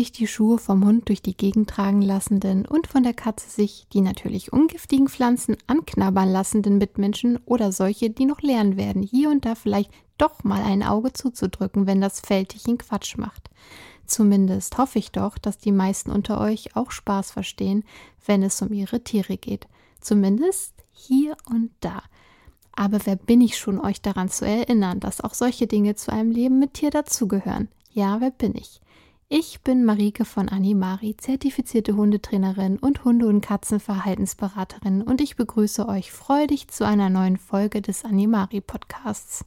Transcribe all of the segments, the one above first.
sich die Schuhe vom Hund durch die Gegend tragen lassenden und von der Katze sich die natürlich ungiftigen Pflanzen anknabbern lassenden Mitmenschen oder solche, die noch lernen werden, hier und da vielleicht doch mal ein Auge zuzudrücken, wenn das Fältchen Quatsch macht. Zumindest hoffe ich doch, dass die meisten unter euch auch Spaß verstehen, wenn es um ihre Tiere geht. Zumindest hier und da. Aber wer bin ich schon, euch daran zu erinnern, dass auch solche Dinge zu einem Leben mit Tier dazugehören? Ja, wer bin ich? Ich bin Marike von Animari, zertifizierte Hundetrainerin und Hunde- und Katzenverhaltensberaterin und ich begrüße euch freudig zu einer neuen Folge des Animari Podcasts.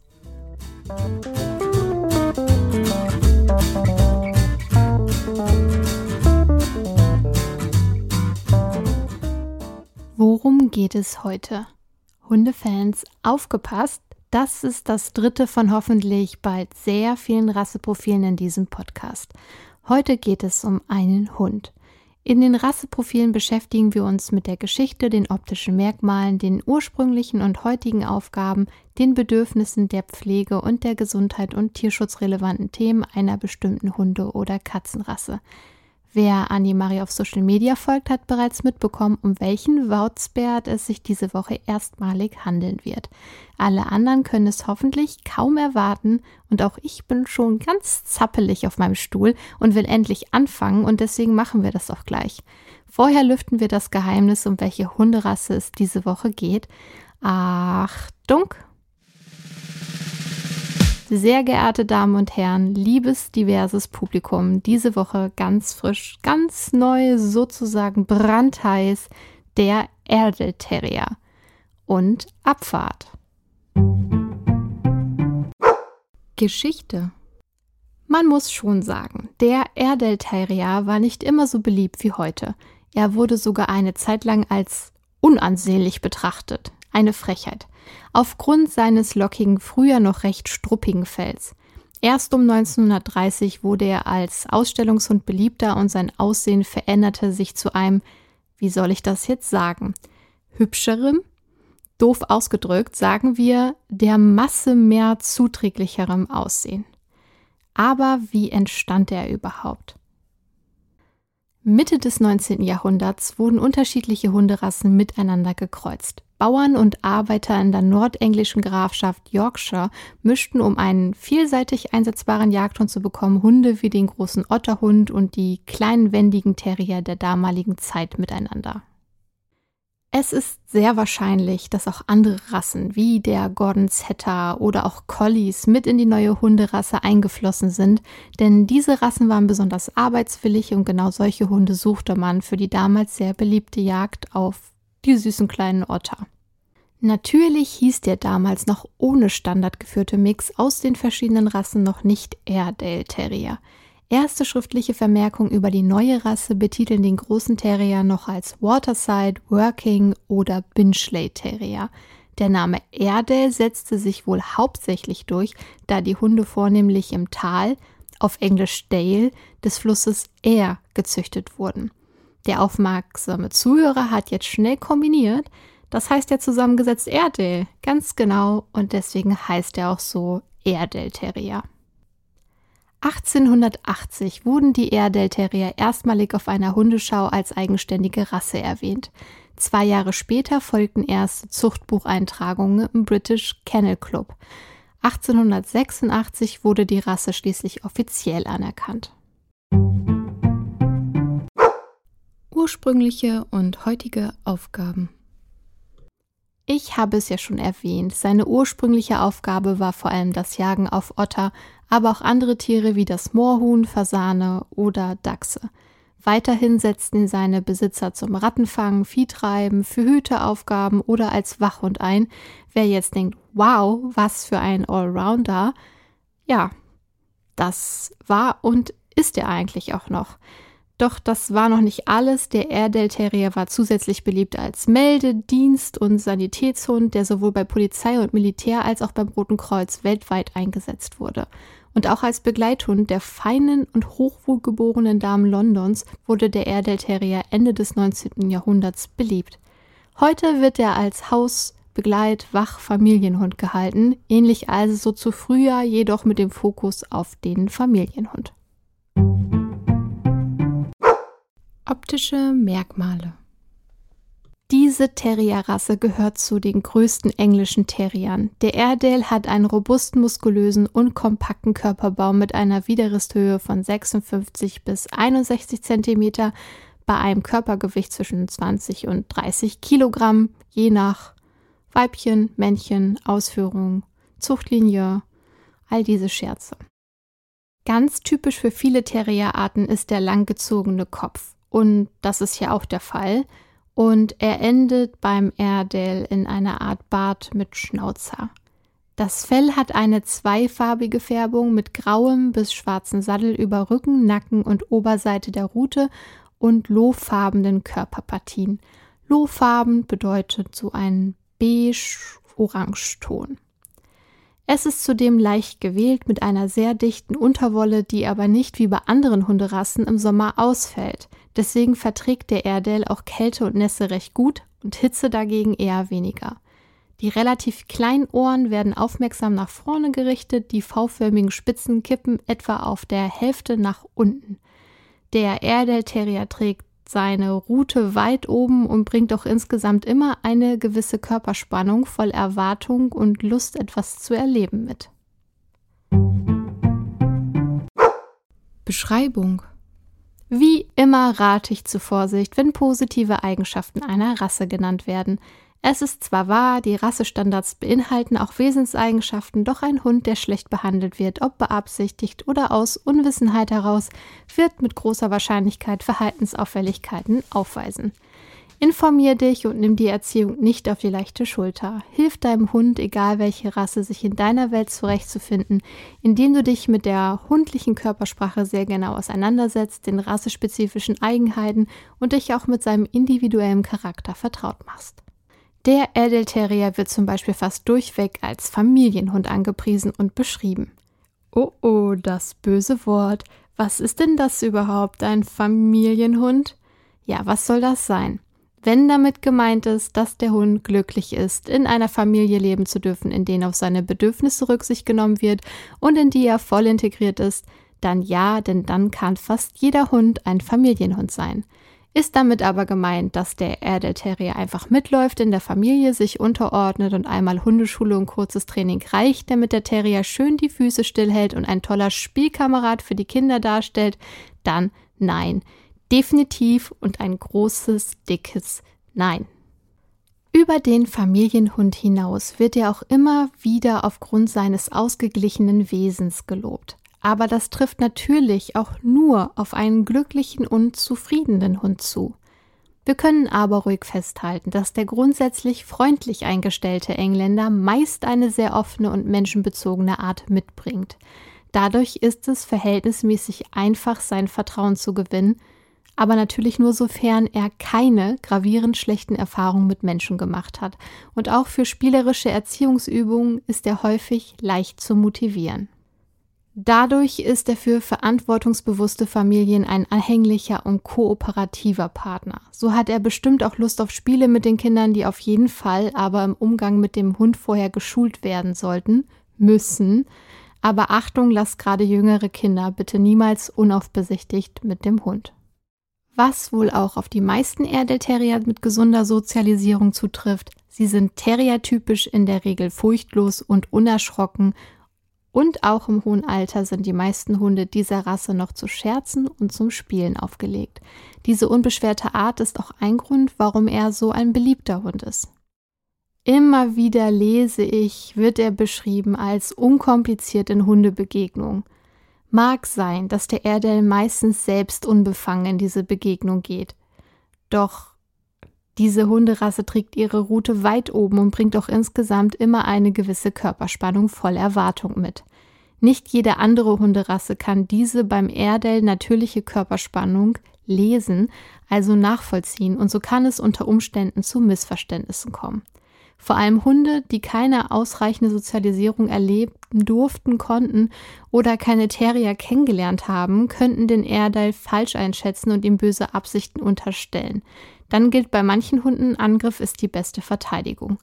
Worum geht es heute? Hundefans, aufgepasst! Das ist das dritte von hoffentlich bald sehr vielen Rasseprofilen in diesem Podcast. Heute geht es um einen Hund. In den Rasseprofilen beschäftigen wir uns mit der Geschichte, den optischen Merkmalen, den ursprünglichen und heutigen Aufgaben, den Bedürfnissen der Pflege und der Gesundheit und tierschutzrelevanten Themen einer bestimmten Hunde- oder Katzenrasse. Wer Animari auf Social Media folgt, hat bereits mitbekommen, um welchen Wortsbert es sich diese Woche erstmalig handeln wird. Alle anderen können es hoffentlich kaum erwarten und auch ich bin schon ganz zappelig auf meinem Stuhl und will endlich anfangen und deswegen machen wir das auch gleich. Vorher lüften wir das Geheimnis, um welche Hunderasse es diese Woche geht. Achtung! Sehr geehrte Damen und Herren, liebes diverses Publikum, diese Woche ganz frisch, ganz neu, sozusagen brandheiß, der Erdel Terrier und Abfahrt. Geschichte man muss schon sagen, der Erdel Terrier war nicht immer so beliebt wie heute. Er wurde sogar eine Zeit lang als unansehnlich betrachtet. Eine Frechheit aufgrund seines lockigen, früher noch recht struppigen Fells. Erst um 1930 wurde er als Ausstellungshund beliebter und sein Aussehen veränderte sich zu einem, wie soll ich das jetzt sagen, hübscherem, doof ausgedrückt, sagen wir, der Masse mehr zuträglicherem Aussehen. Aber wie entstand er überhaupt? Mitte des 19. Jahrhunderts wurden unterschiedliche Hunderassen miteinander gekreuzt. Bauern und Arbeiter in der nordenglischen Grafschaft Yorkshire mischten, um einen vielseitig einsetzbaren Jagdhund zu bekommen, Hunde wie den großen Otterhund und die kleinen wendigen Terrier der damaligen Zeit miteinander. Es ist sehr wahrscheinlich, dass auch andere Rassen wie der Gordon Setter oder auch Collies mit in die neue Hunderasse eingeflossen sind, denn diese Rassen waren besonders arbeitswillig und genau solche Hunde suchte man für die damals sehr beliebte Jagd auf die süßen kleinen Otter. Natürlich hieß der damals noch ohne Standard geführte Mix aus den verschiedenen Rassen noch nicht Airedale Terrier. Erste schriftliche Vermerkungen über die neue Rasse betiteln den großen Terrier noch als Waterside, Working oder Binchley Terrier. Der Name Airedale setzte sich wohl hauptsächlich durch, da die Hunde vornehmlich im Tal, auf Englisch Dale, des Flusses Air gezüchtet wurden. Der aufmerksame Zuhörer hat jetzt schnell kombiniert, das heißt ja zusammengesetzt Airedale, ganz genau, und deswegen heißt er auch so Airedale Terrier. 1880 wurden die Airedale Terrier erstmalig auf einer Hundeschau als eigenständige Rasse erwähnt. Zwei Jahre später folgten erste Zuchtbucheintragungen im British Kennel Club. 1886 wurde die Rasse schließlich offiziell anerkannt. Ursprüngliche und heutige Aufgaben ich habe es ja schon erwähnt, seine ursprüngliche Aufgabe war vor allem das Jagen auf Otter, aber auch andere Tiere wie das Moorhuhn, Fasane oder Dachse. Weiterhin setzten seine Besitzer zum Rattenfangen, Viehtreiben, für Hüteaufgaben oder als Wachhund ein. Wer jetzt denkt, wow, was für ein Allrounder, ja, das war und ist er eigentlich auch noch. Doch das war noch nicht alles. Der Airedale Terrier war zusätzlich beliebt als Meldedienst- und Sanitätshund, der sowohl bei Polizei und Militär als auch beim Roten Kreuz weltweit eingesetzt wurde. Und auch als Begleithund der feinen und hochwohlgeborenen Damen Londons wurde der Airedale Terrier Ende des 19. Jahrhunderts beliebt. Heute wird er als Haus-, Begleit-, Wach-, Familienhund gehalten, ähnlich also so zu früher, jedoch mit dem Fokus auf den Familienhund. Optische Merkmale diese Terrierrasse gehört zu den größten englischen Terriern. Der Airedale hat einen robusten, muskulösen und kompakten Körperbau mit einer Widerristhöhe von 56 bis 61 cm bei einem Körpergewicht zwischen 20 und 30 Kilogramm, je nach Weibchen, Männchen, Ausführung, Zuchtlinie, all diese Scherze. Ganz typisch für viele Terrierarten ist der langgezogene Kopf. Und das ist ja auch der Fall und er endet beim Airedale in einer Art Bart mit Schnauzer. Das Fell hat eine zweifarbige Färbung mit grauem bis schwarzen Sattel über Rücken, Nacken und Oberseite der Rute und lohfarbenen Körperpartien. Lohfarben bedeutet so ein beige-orange-Ton. Es ist zudem leicht gewählt mit einer sehr dichten Unterwolle, die aber nicht wie bei anderen Hunderassen im Sommer ausfällt. Deswegen verträgt der Airedale auch Kälte und Nässe recht gut und Hitze dagegen eher weniger. Die relativ kleinen Ohren werden aufmerksam nach vorne gerichtet, die V-förmigen Spitzen kippen etwa auf der Hälfte nach unten. Der Airedale Terrier trägt seine Rute weit oben und bringt auch insgesamt immer eine gewisse Körperspannung voll Erwartung und Lust, etwas zu erleben mit. Beschreibung Wie immer rate ich zu Vorsicht, wenn positive Eigenschaften einer Rasse genannt werden. Es ist zwar wahr, die Rassestandards beinhalten auch Wesenseigenschaften, doch ein Hund, der schlecht behandelt wird, ob beabsichtigt oder aus Unwissenheit heraus, wird mit großer Wahrscheinlichkeit Verhaltensauffälligkeiten aufweisen. Informier dich und nimm die Erziehung nicht auf die leichte Schulter. Hilf deinem Hund, egal welche Rasse, sich in deiner Welt zurechtzufinden, indem du dich mit der hundlichen Körpersprache sehr genau auseinandersetzt, den rassespezifischen Eigenheiten und dich auch mit seinem individuellen Charakter vertraut machst. Der Airedale Terrier wird zum Beispiel fast durchweg als Familienhund angepriesen und beschrieben. Oh oh, das böse Wort. Was ist denn das überhaupt, ein Familienhund? Ja, was soll das sein? Wenn damit gemeint ist, dass der Hund glücklich ist, in einer Familie leben zu dürfen, in denen auf seine Bedürfnisse Rücksicht genommen wird und in die er voll integriert ist, dann ja, denn dann kann fast jeder Hund ein Familienhund sein. Ist damit aber gemeint, dass der Airedale Terrier einfach mitläuft in der Familie, sich unterordnet und einmal Hundeschule und kurzes Training reicht, damit der Terrier schön die Füße stillhält und ein toller Spielkamerad für die Kinder darstellt, dann nein. Definitiv und ein großes, dickes Nein. Über den Familienhund hinaus wird er auch immer wieder aufgrund seines ausgeglichenen Wesens gelobt. Aber das trifft natürlich auch nur auf einen glücklichen und zufriedenen Hund zu. Wir können aber ruhig festhalten, dass der grundsätzlich freundlich eingestellte Engländer meist eine sehr offene und menschenbezogene Art mitbringt. Dadurch ist es verhältnismäßig einfach, sein Vertrauen zu gewinnen, aber natürlich nur sofern er keine gravierend schlechten Erfahrungen mit Menschen gemacht hat. Und auch für spielerische Erziehungsübungen ist er häufig leicht zu motivieren. Dadurch ist er für verantwortungsbewusste Familien ein anhänglicher und kooperativer Partner. So hat er bestimmt auch Lust auf Spiele mit den Kindern, die auf jeden Fall aber im Umgang mit dem Hund vorher geschult werden sollten, müssen. Aber Achtung, lasst gerade jüngere Kinder bitte niemals unaufbesichtigt mit dem Hund. Was wohl auch auf die meisten Erdelterrier mit gesunder Sozialisierung zutrifft, sie sind terriertypisch in der Regel furchtlos und unerschrocken und auch im hohen Alter sind die meisten Hunde dieser Rasse noch zu Scherzen und zum Spielen aufgelegt. Diese unbeschwerte Art ist auch ein Grund, warum er so ein beliebter Hund ist. Immer wieder lese ich, wird er beschrieben als unkompliziert in Hundebegegnung. Mag sein, dass der Erdel meistens selbst unbefangen in diese Begegnung geht. Doch diese Hunderasse trägt ihre Rute weit oben und bringt auch insgesamt immer eine gewisse Körperspannung voll Erwartung mit. Nicht jede andere Hunderasse kann diese beim Airedale natürliche Körperspannung lesen, also nachvollziehen, und so kann es unter Umständen zu Missverständnissen kommen. Vor allem Hunde, die keine ausreichende Sozialisierung erleben durften, konnten oder keine Terrier kennengelernt haben, könnten den Erdal falsch einschätzen und ihm böse Absichten unterstellen. Dann gilt bei manchen Hunden, Angriff ist die beste Verteidigung.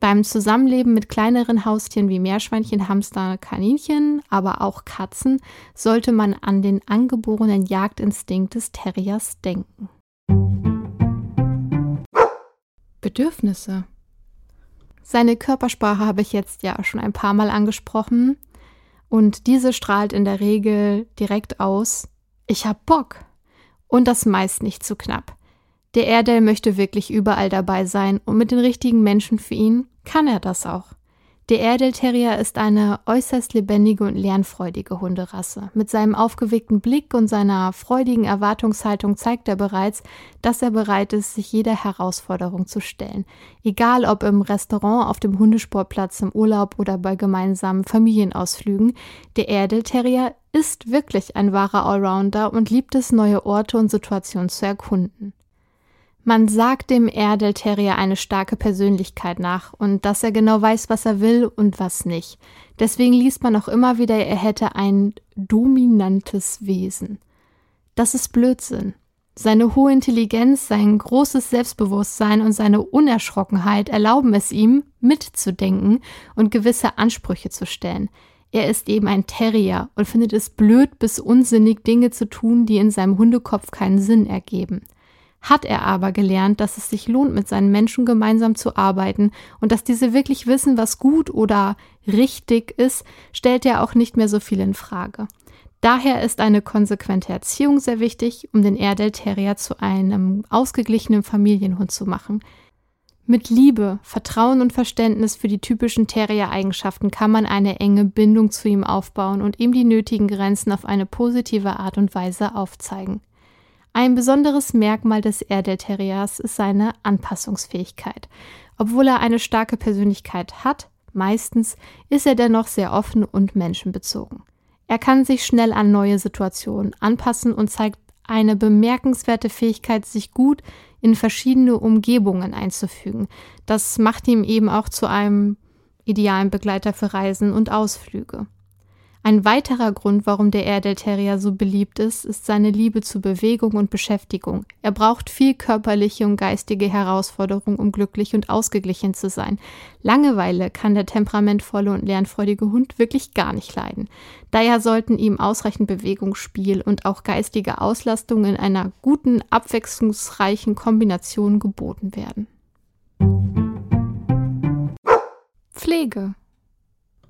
Beim Zusammenleben mit kleineren Haustieren wie Meerschweinchen, Hamster, Kaninchen, aber auch Katzen sollte man an den angeborenen Jagdinstinkt des Terriers denken. Bedürfnisse seine Körpersprache habe ich jetzt ja schon ein paar Mal angesprochen und diese strahlt in der Regel direkt aus, ich hab Bock. Und das meist nicht zu knapp. Der Erdell möchte wirklich überall dabei sein und mit den richtigen Menschen für ihn kann er das auch. Der Airedale Terrier ist eine äußerst lebendige und lernfreudige Hunderasse. Mit seinem aufgeweckten Blick und seiner freudigen Erwartungshaltung zeigt er bereits, dass er bereit ist, sich jeder Herausforderung zu stellen. Egal ob im Restaurant, auf dem Hundesportplatz, im Urlaub oder bei gemeinsamen Familienausflügen, der Airedale Terrier ist wirklich ein wahrer Allrounder und liebt es, neue Orte und Situationen zu erkunden. Man sagt dem Erdel Terrier eine starke Persönlichkeit nach und dass er genau weiß, was er will und was nicht. Deswegen liest man auch immer wieder, er hätte ein dominantes Wesen. Das ist Blödsinn. Seine hohe Intelligenz, sein großes Selbstbewusstsein und seine Unerschrockenheit erlauben es ihm, mitzudenken und gewisse Ansprüche zu stellen. Er ist eben ein Terrier und findet es blöd bis unsinnig, Dinge zu tun, die in seinem Hundekopf keinen Sinn ergeben hat er aber gelernt, dass es sich lohnt, mit seinen Menschen gemeinsam zu arbeiten und dass diese wirklich wissen, was gut oder richtig ist, stellt er auch nicht mehr so viel in Frage. Daher ist eine konsequente Erziehung sehr wichtig, um den Airedale Terrier zu einem ausgeglichenen Familienhund zu machen. Mit Liebe, Vertrauen und Verständnis für die typischen Terrier-Eigenschaften kann man eine enge Bindung zu ihm aufbauen und ihm die nötigen Grenzen auf eine positive Art und Weise aufzeigen. Ein besonderes Merkmal des Airedale Terriers ist seine Anpassungsfähigkeit. Obwohl er eine starke Persönlichkeit hat, meistens ist er dennoch sehr offen und menschenbezogen. Er kann sich schnell an neue Situationen anpassen und zeigt eine bemerkenswerte Fähigkeit, sich gut in verschiedene Umgebungen einzufügen. Das macht ihn eben auch zu einem idealen Begleiter für Reisen und Ausflüge. Ein weiterer Grund, warum der Airedale Terrier so beliebt ist, ist seine Liebe zu Bewegung und Beschäftigung. Er braucht viel körperliche und geistige Herausforderung, um glücklich und ausgeglichen zu sein. Langeweile kann der temperamentvolle und lernfreudige Hund wirklich gar nicht leiden. Daher sollten ihm ausreichend Bewegung, Spiel und auch geistige Auslastung in einer guten, abwechslungsreichen Kombination geboten werden. Pflege.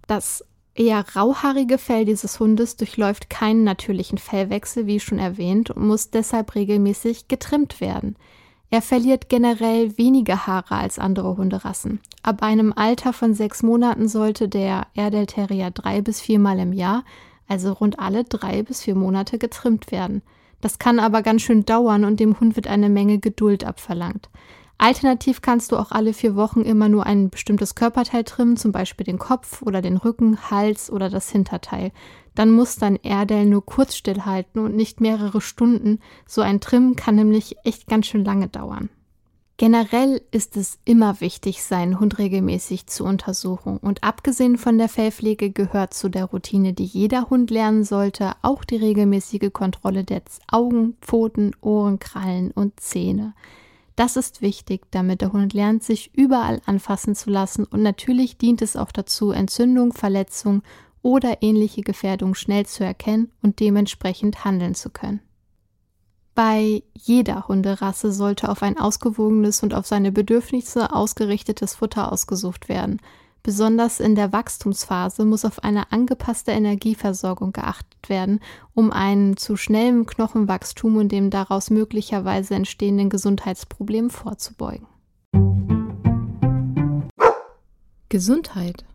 Das eher rauhaarige Fell dieses Hundes durchläuft keinen natürlichen Fellwechsel, wie schon erwähnt, und muss deshalb regelmäßig getrimmt werden. Er verliert generell weniger Haare als andere Hunderassen. Ab einem Alter von sechs Monaten sollte der Airedale Terrier drei bis viermal im Jahr, also rund alle drei bis vier Monate, getrimmt werden. Das kann aber ganz schön dauern und dem Hund wird eine Menge Geduld abverlangt. Alternativ kannst du auch alle vier Wochen immer nur ein bestimmtes Körperteil trimmen, zum Beispiel den Kopf oder den Rücken, Hals oder das Hinterteil. Dann muss dein Airedale nur kurz stillhalten und nicht mehrere Stunden. So ein Trimmen kann nämlich echt ganz schön lange dauern. Generell ist es immer wichtig, seinen Hund regelmäßig zu untersuchen. Und abgesehen von der Fellpflege gehört zu der Routine, die jeder Hund lernen sollte, auch die regelmäßige Kontrolle der Augen, Pfoten, Ohren, Krallen und Zähne. Das ist wichtig, damit der Hund lernt, sich überall anfassen zu lassen und natürlich dient es auch dazu, Entzündung, Verletzung oder ähnliche Gefährdung schnell zu erkennen und dementsprechend handeln zu können. Bei jeder Hunderasse sollte auf ein ausgewogenes und auf seine Bedürfnisse ausgerichtetes Futter ausgesucht werden. Besonders in der Wachstumsphase muss auf eine angepasste Energieversorgung geachtet werden, um einem zu schnellem Knochenwachstum und dem daraus möglicherweise entstehenden Gesundheitsproblemen vorzubeugen. Gesundheit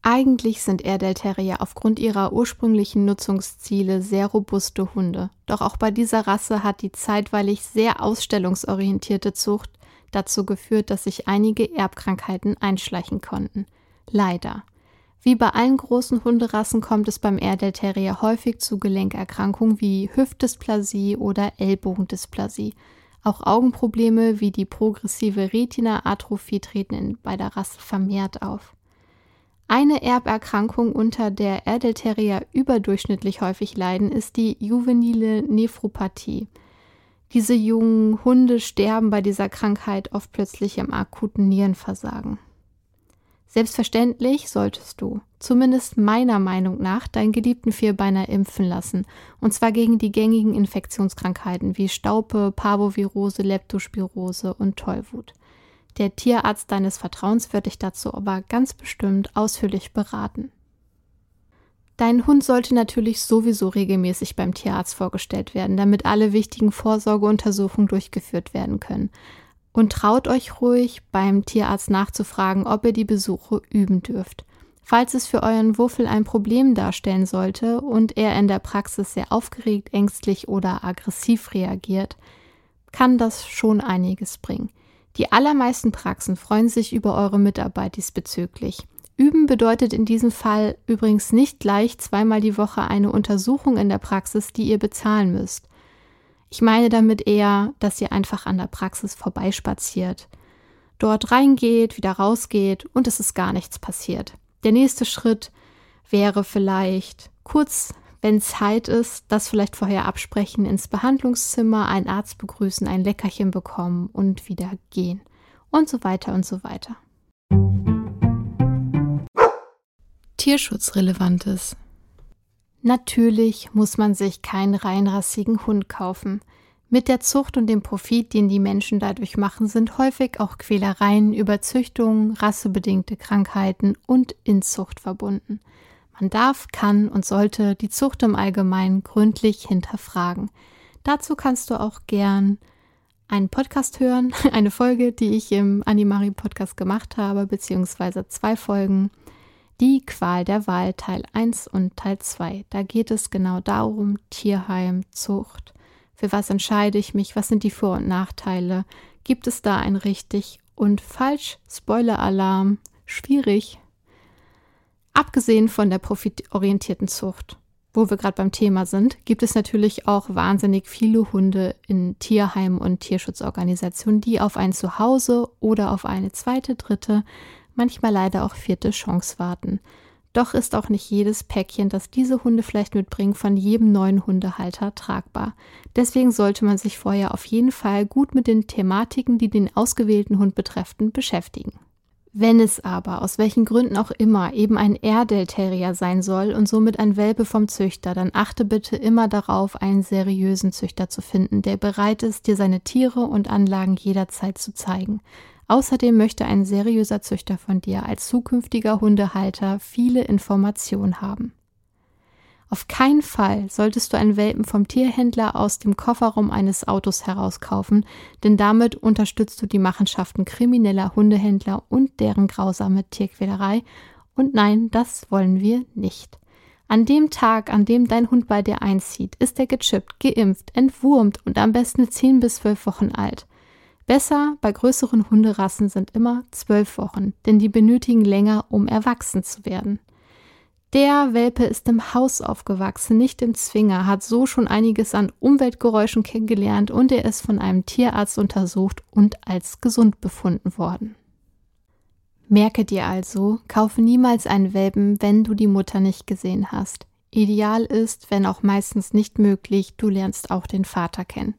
eigentlich sind Airedale Terrier aufgrund ihrer ursprünglichen Nutzungsziele sehr robuste Hunde. Doch auch bei dieser Rasse hat die zeitweilig sehr ausstellungsorientierte Zucht dazu geführt, dass sich einige Erbkrankheiten einschleichen konnten. Leider. Wie bei allen großen Hunderassen kommt es beim Airedale Terrier häufig zu Gelenkerkrankungen wie Hüftdysplasie oder Ellbogendysplasie. Auch Augenprobleme wie die progressive Retina-Atrophie treten bei der Rasse vermehrt auf. Eine Erberkrankung, unter der Airedale Terrier überdurchschnittlich häufig leiden, ist die juvenile Nephropathie. Diese jungen Hunde sterben bei dieser Krankheit oft plötzlich im akuten Nierenversagen. Selbstverständlich solltest du, zumindest meiner Meinung nach, deinen geliebten Vierbeiner impfen lassen, und zwar gegen die gängigen Infektionskrankheiten wie Staupe, Parvovirose, Leptospirose und Tollwut. Der Tierarzt deines Vertrauens wird dich dazu aber ganz bestimmt ausführlich beraten. Dein Hund sollte natürlich sowieso regelmäßig beim Tierarzt vorgestellt werden, damit alle wichtigen Vorsorgeuntersuchungen durchgeführt werden können. Und traut euch ruhig, beim Tierarzt nachzufragen, ob ihr die Besuche üben dürft. Falls es für euren Wuffel ein Problem darstellen sollte und er in der Praxis sehr aufgeregt, ängstlich oder aggressiv reagiert, kann das schon einiges bringen. Die allermeisten Praxen freuen sich über eure Mitarbeit diesbezüglich. Üben bedeutet in diesem Fall übrigens nicht gleich zweimal die Woche eine Untersuchung in der Praxis, die ihr bezahlen müsst. Ich meine damit eher, dass ihr einfach an der Praxis vorbeispaziert, dort reingeht, wieder rausgeht und es ist gar nichts passiert. Der nächste Schritt wäre vielleicht kurz, wenn Zeit ist, das vielleicht vorher absprechen, ins Behandlungszimmer, einen Arzt begrüßen, ein Leckerchen bekommen und wieder gehen und so weiter und so weiter. Tierschutzrelevantes. Natürlich muss man sich keinen reinrassigen Hund kaufen. Mit der Zucht und dem Profit, den die Menschen dadurch machen, sind häufig auch Quälereien, Überzüchtungen, rassebedingte Krankheiten und Inzucht verbunden. Man darf, kann und sollte die Zucht im Allgemeinen gründlich hinterfragen. Dazu kannst du auch gern einen Podcast hören, eine Folge, die ich im Animari Podcast gemacht habe, beziehungsweise zwei Folgen die Qual der Wahl Teil 1 und Teil 2. Da geht es genau darum, Tierheim, Zucht. Für was entscheide ich mich? Was sind die Vor- und Nachteile? Gibt es da ein richtig und falsch? Spoiler-Alarm. Schwierig. Abgesehen von der profitorientierten Zucht, wo wir gerade beim Thema sind, gibt es natürlich auch wahnsinnig viele Hunde in Tierheimen und Tierschutzorganisationen, die auf ein Zuhause oder auf eine zweite, dritte manchmal leider auch vierte Chance warten. Doch ist auch nicht jedes Päckchen, das diese Hunde vielleicht mitbringen, von jedem neuen Hundehalter tragbar. Deswegen sollte man sich vorher auf jeden Fall gut mit den Thematiken, die den ausgewählten Hund betreffen, beschäftigen. Wenn es aber, aus welchen Gründen auch immer, eben ein Airedale Terrier sein soll und somit ein Welpe vom Züchter, dann achte bitte immer darauf, einen seriösen Züchter zu finden, der bereit ist, dir seine Tiere und Anlagen jederzeit zu zeigen. Außerdem möchte ein seriöser Züchter von dir als zukünftiger Hundehalter viele Informationen haben. Auf keinen Fall solltest du einen Welpen vom Tierhändler aus dem Kofferraum eines Autos herauskaufen, denn damit unterstützt du die Machenschaften krimineller Hundehändler und deren grausame Tierquälerei. Und nein, das wollen wir nicht. An dem Tag, an dem dein Hund bei dir einzieht, ist er gechippt, geimpft, entwurmt und am besten 10 bis 12 Wochen alt. Besser bei größeren Hunderassen sind immer zwölf Wochen, denn die benötigen länger, um erwachsen zu werden. Der Welpe ist im Haus aufgewachsen, nicht im Zwinger, hat so schon einiges an Umweltgeräuschen kennengelernt und er ist von einem Tierarzt untersucht und als gesund befunden worden. Merke dir also, kaufe niemals einen Welpen, wenn du die Mutter nicht gesehen hast. Ideal ist, wenn auch meistens nicht möglich, du lernst auch den Vater kennen.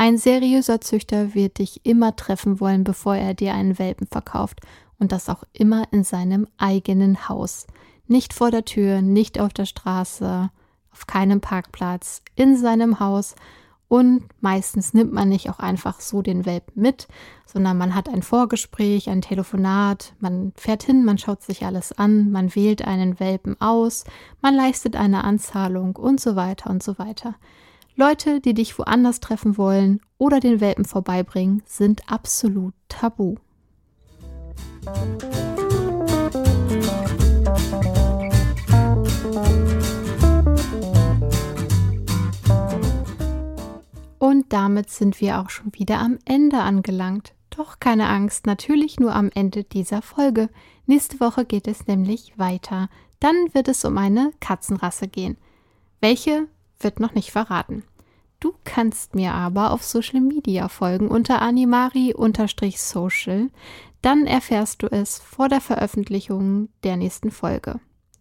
Ein seriöser Züchter wird dich immer treffen wollen, bevor er dir einen Welpen verkauft und das auch immer in seinem eigenen Haus. Nicht vor der Tür, nicht auf der Straße, auf keinem Parkplatz, in seinem Haus und meistens nimmt man nicht auch einfach so den Welpen mit, sondern man hat ein Vorgespräch, ein Telefonat, man fährt hin, man schaut sich alles an, man wählt einen Welpen aus, man leistet eine Anzahlung und so weiter und so weiter. Leute, die dich woanders treffen wollen oder den Welpen vorbeibringen, sind absolut tabu. Und damit sind wir auch schon wieder am Ende angelangt. Doch keine Angst, natürlich nur am Ende dieser Folge. Nächste Woche geht es nämlich weiter. Dann wird es um eine Katzenrasse gehen. Welche wird noch nicht verraten. Du kannst mir aber auf Social Media folgen unter animari-social. Dann erfährst du es vor der Veröffentlichung der nächsten Folge.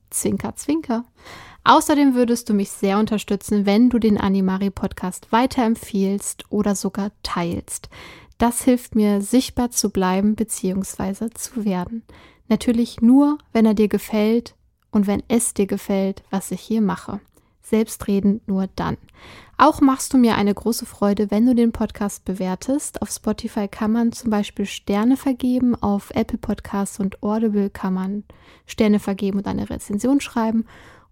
Zwinker, zwinker. Außerdem würdest du mich sehr unterstützen, wenn du den Animari Podcast weiterempfiehlst oder sogar teilst. Das hilft mir, sichtbar zu bleiben bzw. zu werden. Natürlich nur, wenn er dir gefällt und wenn es dir gefällt, was ich hier mache. Selbstredend nur dann. Auch machst du mir eine große Freude, wenn du den Podcast bewertest. Auf Spotify kann man zum Beispiel Sterne vergeben, auf Apple Podcasts und Audible kann man Sterne vergeben und eine Rezension schreiben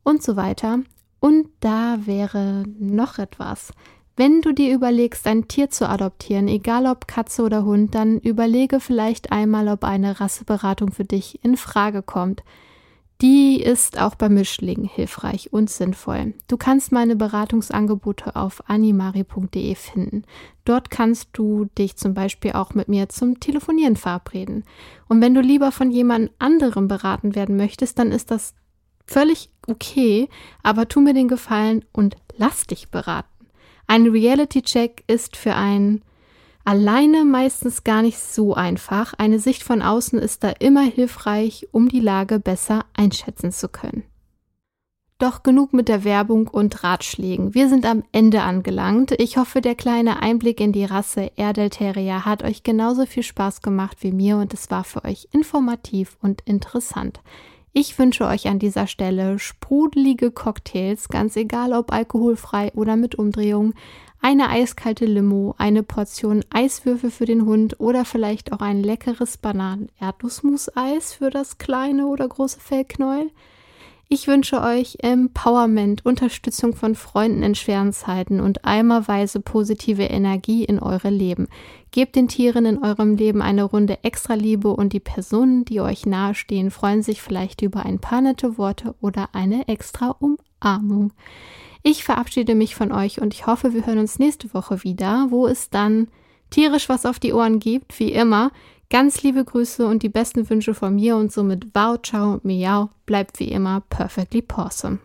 und so weiter. Und da wäre noch etwas. Wenn du dir überlegst, ein Tier zu adoptieren, egal ob Katze oder Hund, dann überlege vielleicht einmal, ob eine Rasseberatung für dich in Frage kommt. Die ist auch bei Mischlingen hilfreich und sinnvoll. Du kannst meine Beratungsangebote auf animari.de finden. Dort kannst du dich zum Beispiel auch mit mir zum Telefonieren verabreden. Und wenn du lieber von jemand anderem beraten werden möchtest, dann ist das völlig okay, aber tu mir den Gefallen und lass dich beraten. Ein Reality-Check ist für einen alleine meistens gar nicht so einfach. Eine Sicht von außen ist da immer hilfreich, um die Lage besser einschätzen zu können. Doch genug mit der Werbung und Ratschlägen. Wir sind am Ende angelangt. Ich hoffe, der kleine Einblick in die Rasse Erdel hat euch genauso viel Spaß gemacht wie mir und es war für euch informativ und interessant. Ich wünsche euch an dieser Stelle sprudelige Cocktails, ganz egal ob alkoholfrei oder mit Umdrehung, eine eiskalte Limo, eine Portion Eiswürfel für den Hund oder vielleicht auch ein leckeres Bananen-Erdnussmus-Eis für das kleine oder große Fellknäuel. Ich wünsche euch Empowerment, Unterstützung von Freunden in schweren Zeiten und eimerweise positive Energie in eure Leben. Gebt den Tieren in eurem Leben eine Runde extra Liebe und die Personen, die euch nahestehen, freuen sich vielleicht über ein paar nette Worte oder eine extra Umarmung. Ich verabschiede mich von euch und ich hoffe, wir hören uns nächste Woche wieder, wo es dann tierisch was auf die Ohren gibt, wie immer. Ganz liebe Grüße und die besten Wünsche von mir und somit Wow, Ciao, Miau, bleibt wie immer perfectly awesome.